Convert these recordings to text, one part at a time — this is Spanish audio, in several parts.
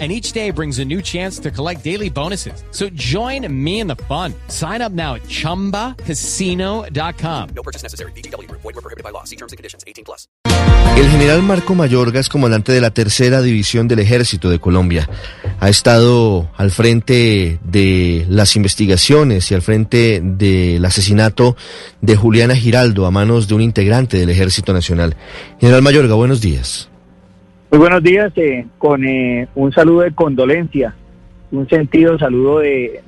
and each day brings a new chance to collect daily bonuses. So join me in the fun. Sign up now at ChumbaCasino.com. No purchase necessary. BGW. Void were prohibited by law. See terms and conditions. 18 plus. El general Marco Mayorga es comandante de la tercera división del Ejército de Colombia. Ha estado al frente de las investigaciones y al frente del asesinato de Juliana Giraldo a manos de un integrante del Ejército Nacional. General Mayorga, buenos días. Muy buenos días, eh, con eh, un saludo de condolencia, un sentido saludo de,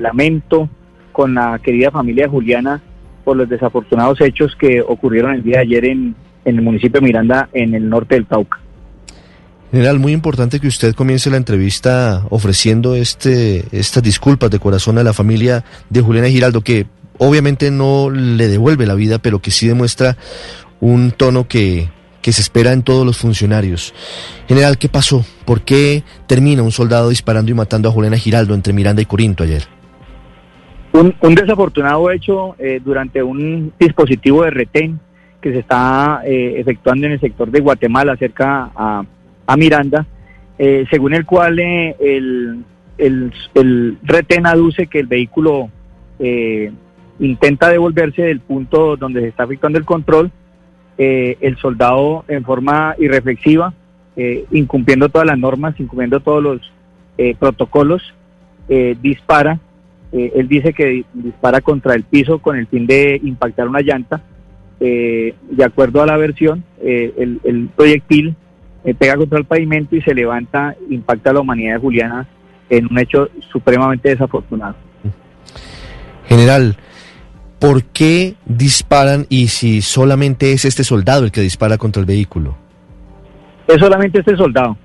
lamento con la querida familia Juliana por los desafortunados hechos que ocurrieron el día de ayer en, el municipio de Miranda, en el norte del Cauca. General, muy importante que usted comience la entrevista ofreciendo este, estas disculpas de corazón a la familia de Juliana Giraldo, que obviamente no le devuelve la vida, pero que sí demuestra un tono que que se espera en todos los funcionarios. General, ¿qué pasó? ¿Por qué termina un soldado disparando y matando a Juliana Giraldo entre Miranda y Corinto ayer? Un, desafortunado hecho eh, durante un dispositivo de retén que se está eh, efectuando en el sector de Guatemala, cerca a, Miranda, eh, según el cual el, el, el, retén aduce que el vehículo intenta devolverse del punto donde se está efectuando el control eh, el soldado en forma irreflexiva, eh, incumpliendo todas las normas, incumpliendo todos los eh, protocolos, dispara. él dice que dispara contra el piso con el fin de impactar una llanta. de acuerdo a la versión, el, el, proyectil pega contra el pavimento y se levanta, impacta a la humanidad de Juliana en un hecho supremamente desafortunado. General, ¿por qué disparan y si solamente es este soldado el que dispara contra el vehículo? Es solamente este soldado.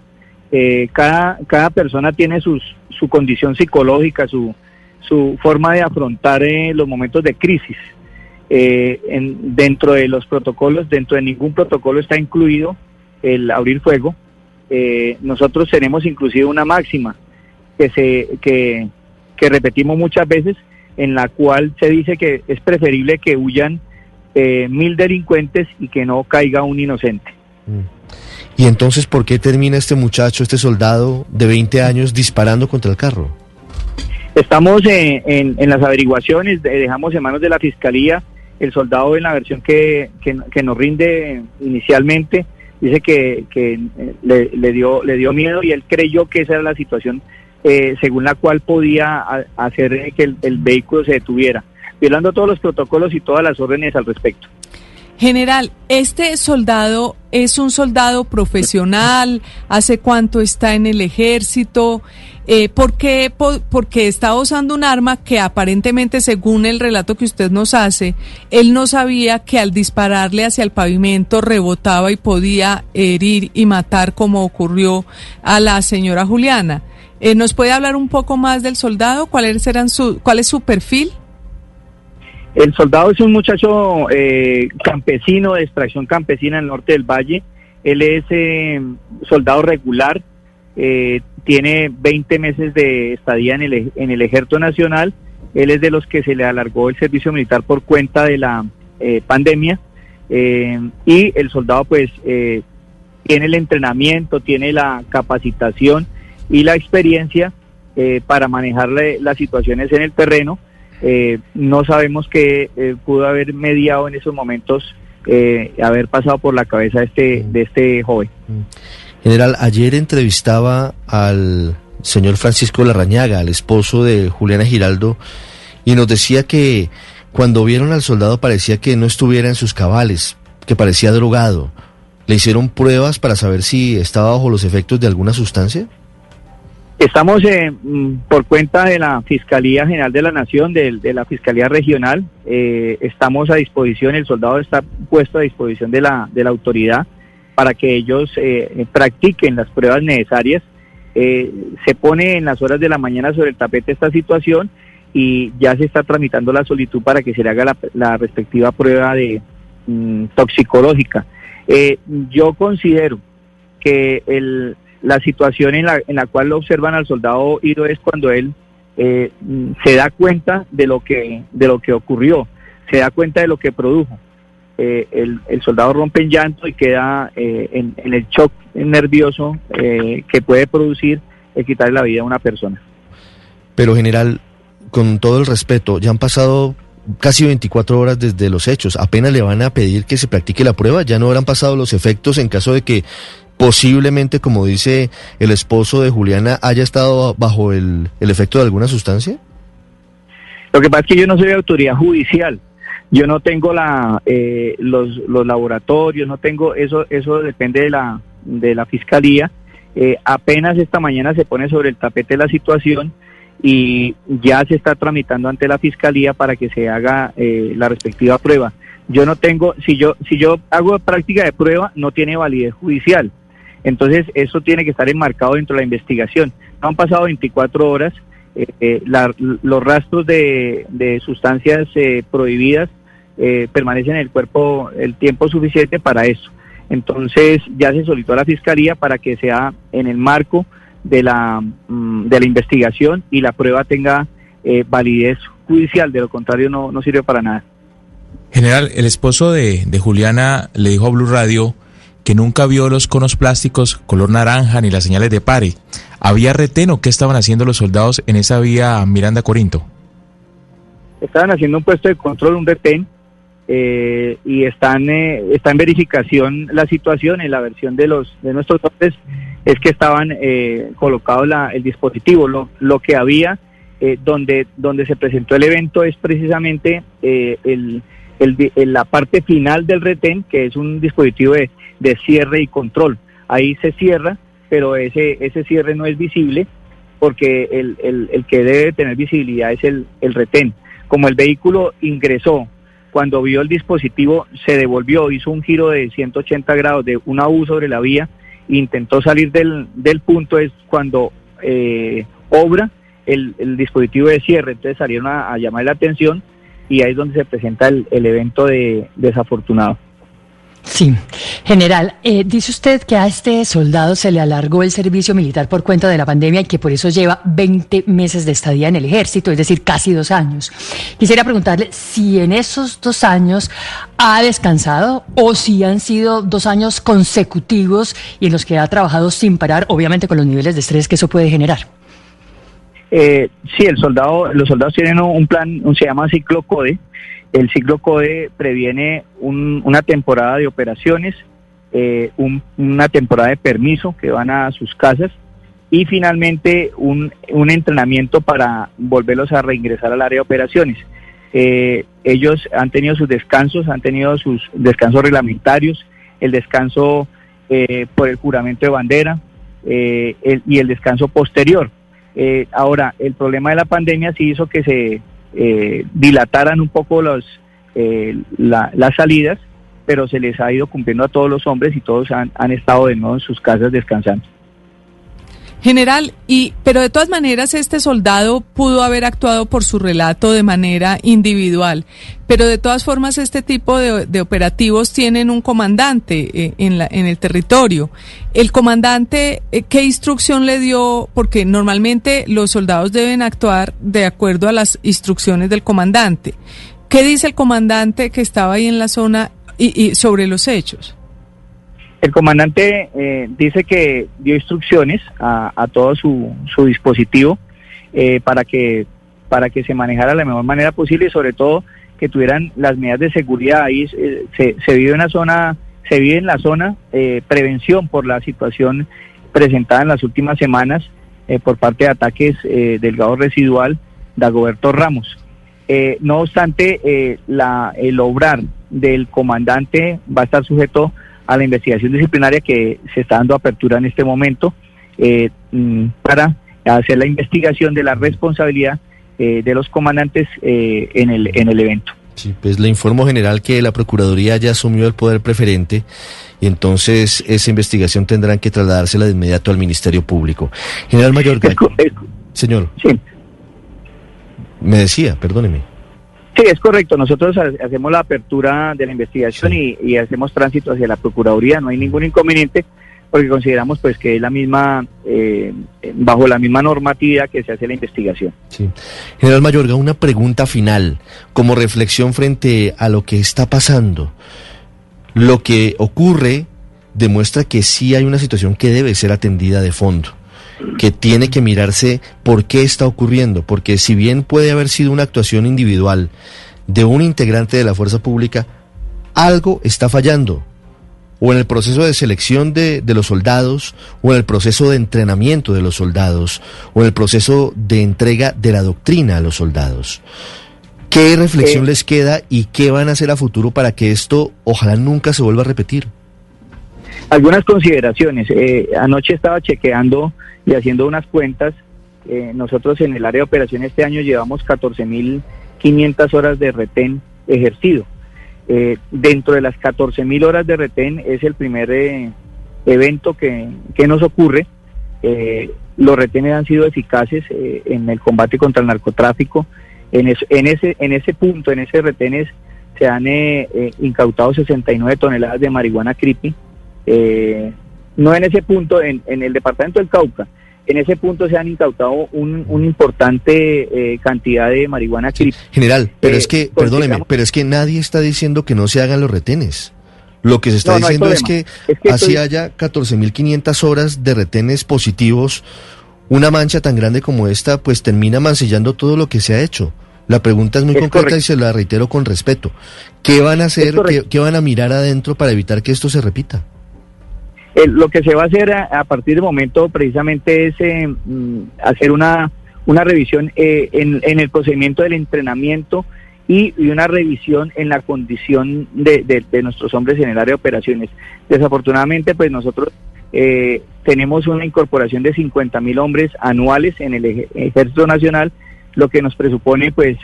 Eh, cada, cada persona tiene sus, su condición psicológica, su, su forma de afrontar eh, los momentos de crisis. Eh, en, dentro de los protocolos, dentro de ningún protocolo está incluido el abrir fuego. nosotros tenemos inclusive una máxima que, se, que, que repetimos muchas veces, en la cual se dice que es preferible que huyan eh, mil delincuentes y que no caiga un inocente. Mm. ¿Y entonces por qué termina este muchacho, este soldado de 20 años disparando contra el carro? Estamos en, las averiguaciones, dejamos en manos de la Fiscalía el soldado en la versión que, que, nos rinde inicialmente, dice que, que eh, le, le, dio, le dio miedo y él creyó que esa era la situación eh, según la cual podía hacer que el, vehículo se detuviera, violando todos los protocolos y todas las órdenes al respecto. General, ¿este soldado es un soldado profesional? ¿Hace cuánto está en el ejército? Eh, ¿por qué? porque estaba usando un arma que aparentemente, según el relato que usted nos hace, él no sabía que al dispararle hacia el pavimento rebotaba y podía herir y matar como ocurrió a la señora Juliana. Eh, ¿Nos puede hablar un poco más del soldado? ¿Cuál, serán su, ¿Cuál es su perfil? El soldado es un muchacho eh, campesino de extracción campesina en el norte del valle. Él es eh, soldado regular, tiene 20 meses de estadía en el, en el Ejército Nacional. Él es de los que se le alargó el servicio militar por cuenta de la pandemia. y el soldado pues tiene el entrenamiento, tiene la capacitación y la experiencia eh, para manejar las situaciones en el terreno. Eh, no sabemos qué eh, pudo haber mediado en esos momentos, haber pasado por la cabeza de este, de este joven. General, ayer entrevistaba al señor Francisco Larrañaga, al esposo de Juliana Giraldo, y nos decía que cuando vieron al soldado parecía que no estuviera en sus cabales, que parecía drogado. ¿Le hicieron pruebas para saber si estaba bajo los efectos de alguna sustancia? Estamos eh, mm, por cuenta de la Fiscalía General de la Nación, de, la Fiscalía Regional, eh, estamos a disposición, el soldado está puesto a disposición de la, de la autoridad para que ellos eh, practiquen las pruebas necesarias. se pone en las horas de la mañana sobre el tapete esta situación y ya se está tramitando la solicitud para que se le haga la, respectiva prueba de mm, toxicológica. Eh, yo considero que el, la situación en la, en la cual lo observan al soldado Ido es cuando él eh, se da cuenta de lo que de lo que ocurrió, se da cuenta de lo que produjo. Eh, el, el, soldado rompe en llanto y queda eh, en, en, el shock nervioso eh, que puede producir el quitarle la vida a una persona. Pero general, con todo el respeto, ya han pasado casi 24 horas desde los hechos. Apenas le van a pedir que se practique la prueba, ya no habrán pasado los efectos en caso de que posiblemente, como dice el esposo de Juliana, haya estado bajo el, el efecto de alguna sustancia? Lo que pasa es que yo no soy autoridad judicial. Yo no tengo la, eh, los, los laboratorios, no tengo eso, eso depende de la, de la fiscalía. Eh, apenas esta mañana se pone sobre el tapete la situación y ya se está tramitando ante la fiscalía para que se haga eh, la respectiva prueba. Yo no tengo, si yo, si yo hago práctica de prueba, no tiene validez judicial. Entonces, eso tiene que estar enmarcado dentro de la investigación. Han pasado 24 horas, eh, eh, la, los rastros de, de sustancias eh, prohibidas eh, permanecen en el cuerpo el tiempo suficiente para eso. Entonces, ya se solicitó a la Fiscalía para que sea en el marco de la, mm, de la investigación y la prueba tenga eh, validez judicial, de lo contrario no, no sirve para nada. General, el esposo de, de Juliana le dijo a Blue Radio que nunca vio los conos plásticos color naranja ni las señales de pare. ¿Había retén o qué estaban haciendo los soldados en esa vía Miranda-Corinto? Estaban haciendo un puesto de control, un retén, eh, y están eh, está en verificación la situación en la versión de los de nuestros hombres es que estaban eh, colocados el dispositivo lo, lo que había eh, donde donde se presentó el evento es precisamente eh, el, el, el, la parte final del retén que es un dispositivo de, cierre y control. Ahí se cierra pero ese ese cierre no es visible porque el, el, el que debe tener visibilidad es el, el retén. Como el vehículo ingresó cuando vio el dispositivo se devolvió, hizo un giro de 180 grados de una U sobre la vía, intentó salir del, del punto, es cuando eh, obra el, el, dispositivo de cierre, entonces salieron a, llamar la atención y ahí es donde se presenta el, el evento de desafortunado. Sí, general, eh, dice usted que a este soldado se le alargó el servicio militar por cuenta de la pandemia y que por eso lleva 20 meses de estadía en el ejército, es decir, casi dos años. Quisiera preguntarle si en esos dos años ha descansado o si han sido dos años consecutivos y en los que ha trabajado sin parar, obviamente con los niveles de estrés que eso puede generar. Eh, sí, el soldado, los soldados tienen un plan, se llama ciclo CODE. El ciclo CODE previene un, una temporada de operaciones, eh, un, una temporada de permiso que van a sus casas y finalmente un, entrenamiento para volverlos a reingresar al área de operaciones. Eh, ellos han tenido sus descansos, han tenido sus descansos reglamentarios, el descanso eh, por el juramento de bandera el, y el descanso posterior. Eh, ahora, el problema de la pandemia sí hizo que se eh, dilataran un poco los, eh, la, las salidas, pero se les ha ido cumpliendo a todos los hombres y todos han, han estado de nuevo en sus casas descansando. General, y pero de todas maneras este soldado pudo haber actuado por su relato de manera individual, pero de todas formas este tipo de, operativos tienen un comandante eh, en, la, en el territorio. El comandante, eh, ¿qué instrucción le dio? Porque normalmente los soldados deben actuar de acuerdo a las instrucciones del comandante. ¿Qué dice el comandante que estaba ahí en la zona y, y sobre los hechos? El comandante eh, dice que dio instrucciones a, todo su, su dispositivo eh, para que para que se manejara de la mejor manera posible y sobre todo que tuvieran las medidas de seguridad. Ahí eh, se, se, vive una zona, se vive en la zona eh, prevención por la situación presentada en las últimas semanas eh, por parte de ataques del residual de Agoberto Ramos. no obstante, la, el obrar del comandante va a estar sujeto la investigación disciplinaria que se está dando apertura en este momento eh, para hacer la investigación de la responsabilidad eh, de los comandantes eh, en, el, en el evento. Sí, pues le informo general que la Procuraduría ya asumió el poder preferente y entonces esa investigación tendrán que trasladársela de inmediato al Ministerio Público. General Mayor, señor. Sí. Me decía, perdóneme. Sí, es correcto. Nosotros hacemos la apertura de la investigación y, hacemos tránsito hacia la Procuraduría. No hay ningún inconveniente porque consideramos pues que es la misma, eh, bajo la misma normatividad que se hace la investigación. Sí. General Mayorga, una pregunta final, como reflexión frente a lo que está pasando. Lo que ocurre demuestra que sí hay una situación que debe ser atendida de fondo que tiene que mirarse por qué está ocurriendo, porque si bien puede haber sido una actuación individual de un integrante de la fuerza pública, algo está fallando, o en el proceso de selección de, los soldados, o en el proceso de entrenamiento de los soldados, o en el proceso de entrega de la doctrina a los soldados. ¿Qué reflexión eh, les queda y qué van a hacer a futuro para que esto ojalá nunca se vuelva a repetir? Algunas consideraciones. Eh, anoche estaba chequeando y haciendo unas cuentas. Eh, nosotros en el área de operación este año llevamos 14.500 horas de retén ejercido. Eh, dentro de las 14.000 horas de retén es el primer evento que, nos ocurre. los retenes han sido eficaces en el combate contra el narcotráfico. En, en, ese, en ese punto, en ese retenes, se han incautado 69 toneladas de marihuana creepy eh, no en ese punto, en, el departamento del Cauca, en ese punto se han incautado un, importante eh, cantidad de marihuana General, pero es que, perdóneme, pero es que nadie está diciendo que no se hagan los retenes. Lo que se está diciendo es, que así haya 14.500 horas de retenes positivos, una mancha tan grande como esta, pues termina mancillando todo lo que se ha hecho. La pregunta es muy concreta y se la reitero con respeto. ¿Qué van a hacer, qué van a mirar adentro para evitar que esto se repita? Lo que se va a hacer a, partir del momento precisamente es eh, mm, hacer una, una revisión eh, en, en, el procedimiento del entrenamiento y, una revisión en la condición de, de, nuestros hombres en el área de operaciones. Desafortunadamente, pues nosotros eh, tenemos una incorporación de 50 mil hombres anuales en el Ejército Nacional, lo que nos presupone pues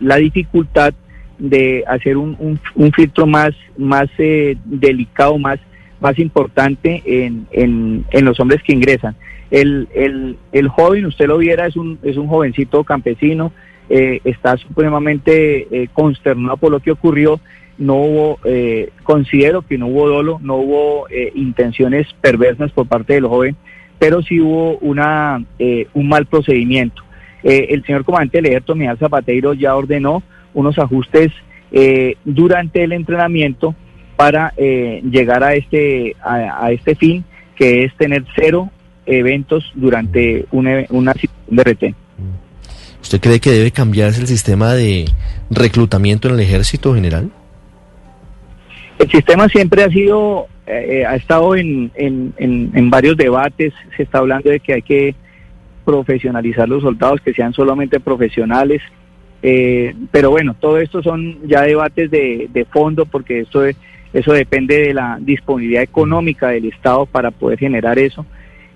la dificultad de hacer un, un, un filtro más, más delicado, más más importante en, en, los hombres que ingresan. El, el, el, joven, usted lo viera, es un, es un jovencito campesino, eh, está supremamente eh, consternado por lo que ocurrió, no hubo, eh, considero que no hubo dolo, no hubo intenciones perversas por parte del joven, pero sí hubo una, un mal procedimiento. el señor comandante ejército, Miguel Zapateiro, ya ordenó unos ajustes durante el entrenamiento para eh, llegar a este, a, este fin, que es tener cero eventos durante una, una situación de retén. ¿Usted cree que debe cambiarse el sistema de reclutamiento en el ejército general? El sistema siempre ha sido, eh, ha estado en, en, en, varios debates, se está hablando de que hay que profesionalizar los soldados, que sean solamente profesionales, eh, pero bueno, todo esto son ya debates de, de fondo porque esto es, eso depende de la disponibilidad económica del Estado para poder generar eso.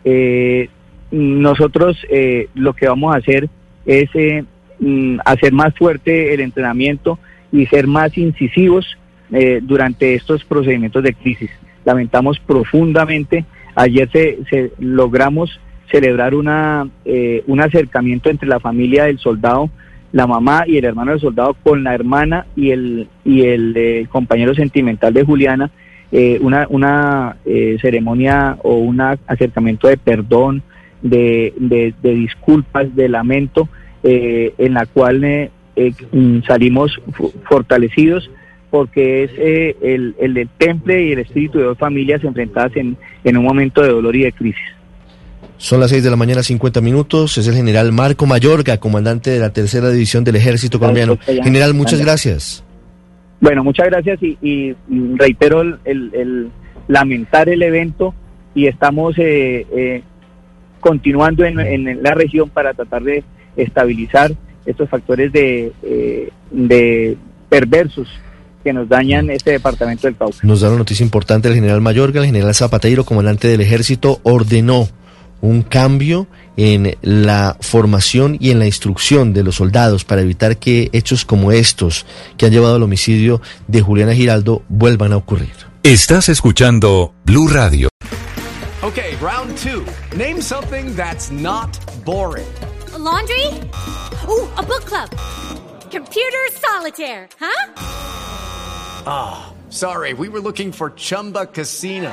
Eh, nosotros eh, lo que vamos a hacer es eh, mm, hacer más fuerte el entrenamiento y ser más incisivos durante estos procedimientos de crisis. Lamentamos profundamente, ayer se, logramos celebrar una, un acercamiento entre la familia del soldado la mamá y el hermano del soldado con la hermana y el, y el eh, compañero sentimental de Juliana, eh, una, una eh, ceremonia o un acercamiento de perdón, de, de, disculpas, de lamento, en la cual salimos fortalecidos porque es el, el del temple y el espíritu de dos familias enfrentadas en, en un momento de dolor y de crisis. Son las 6 de la mañana, 50 minutos. Es el general Marco Mayorga, comandante de la tercera división del ejército colombiano. General, muchas gracias. Bueno, muchas gracias y, reitero el, lamentar el evento y estamos eh, eh, continuando en, la región para tratar de estabilizar estos factores de, eh, de perversos que nos dañan este departamento del Cauca. Nos da una noticia importante el general Mayorga, el general Zapateiro, comandante del ejército, ordenó un cambio en la formación y en la instrucción de los soldados para evitar que hechos como estos que han llevado al homicidio de Juliana Giraldo vuelvan a ocurrir. Estás escuchando Blue Radio. Okay, round two. Name something that's not boring. laundry? Uh, a book club. Computer solitaire, huh? Ah, oh, sorry, we were looking for Chumba Casino.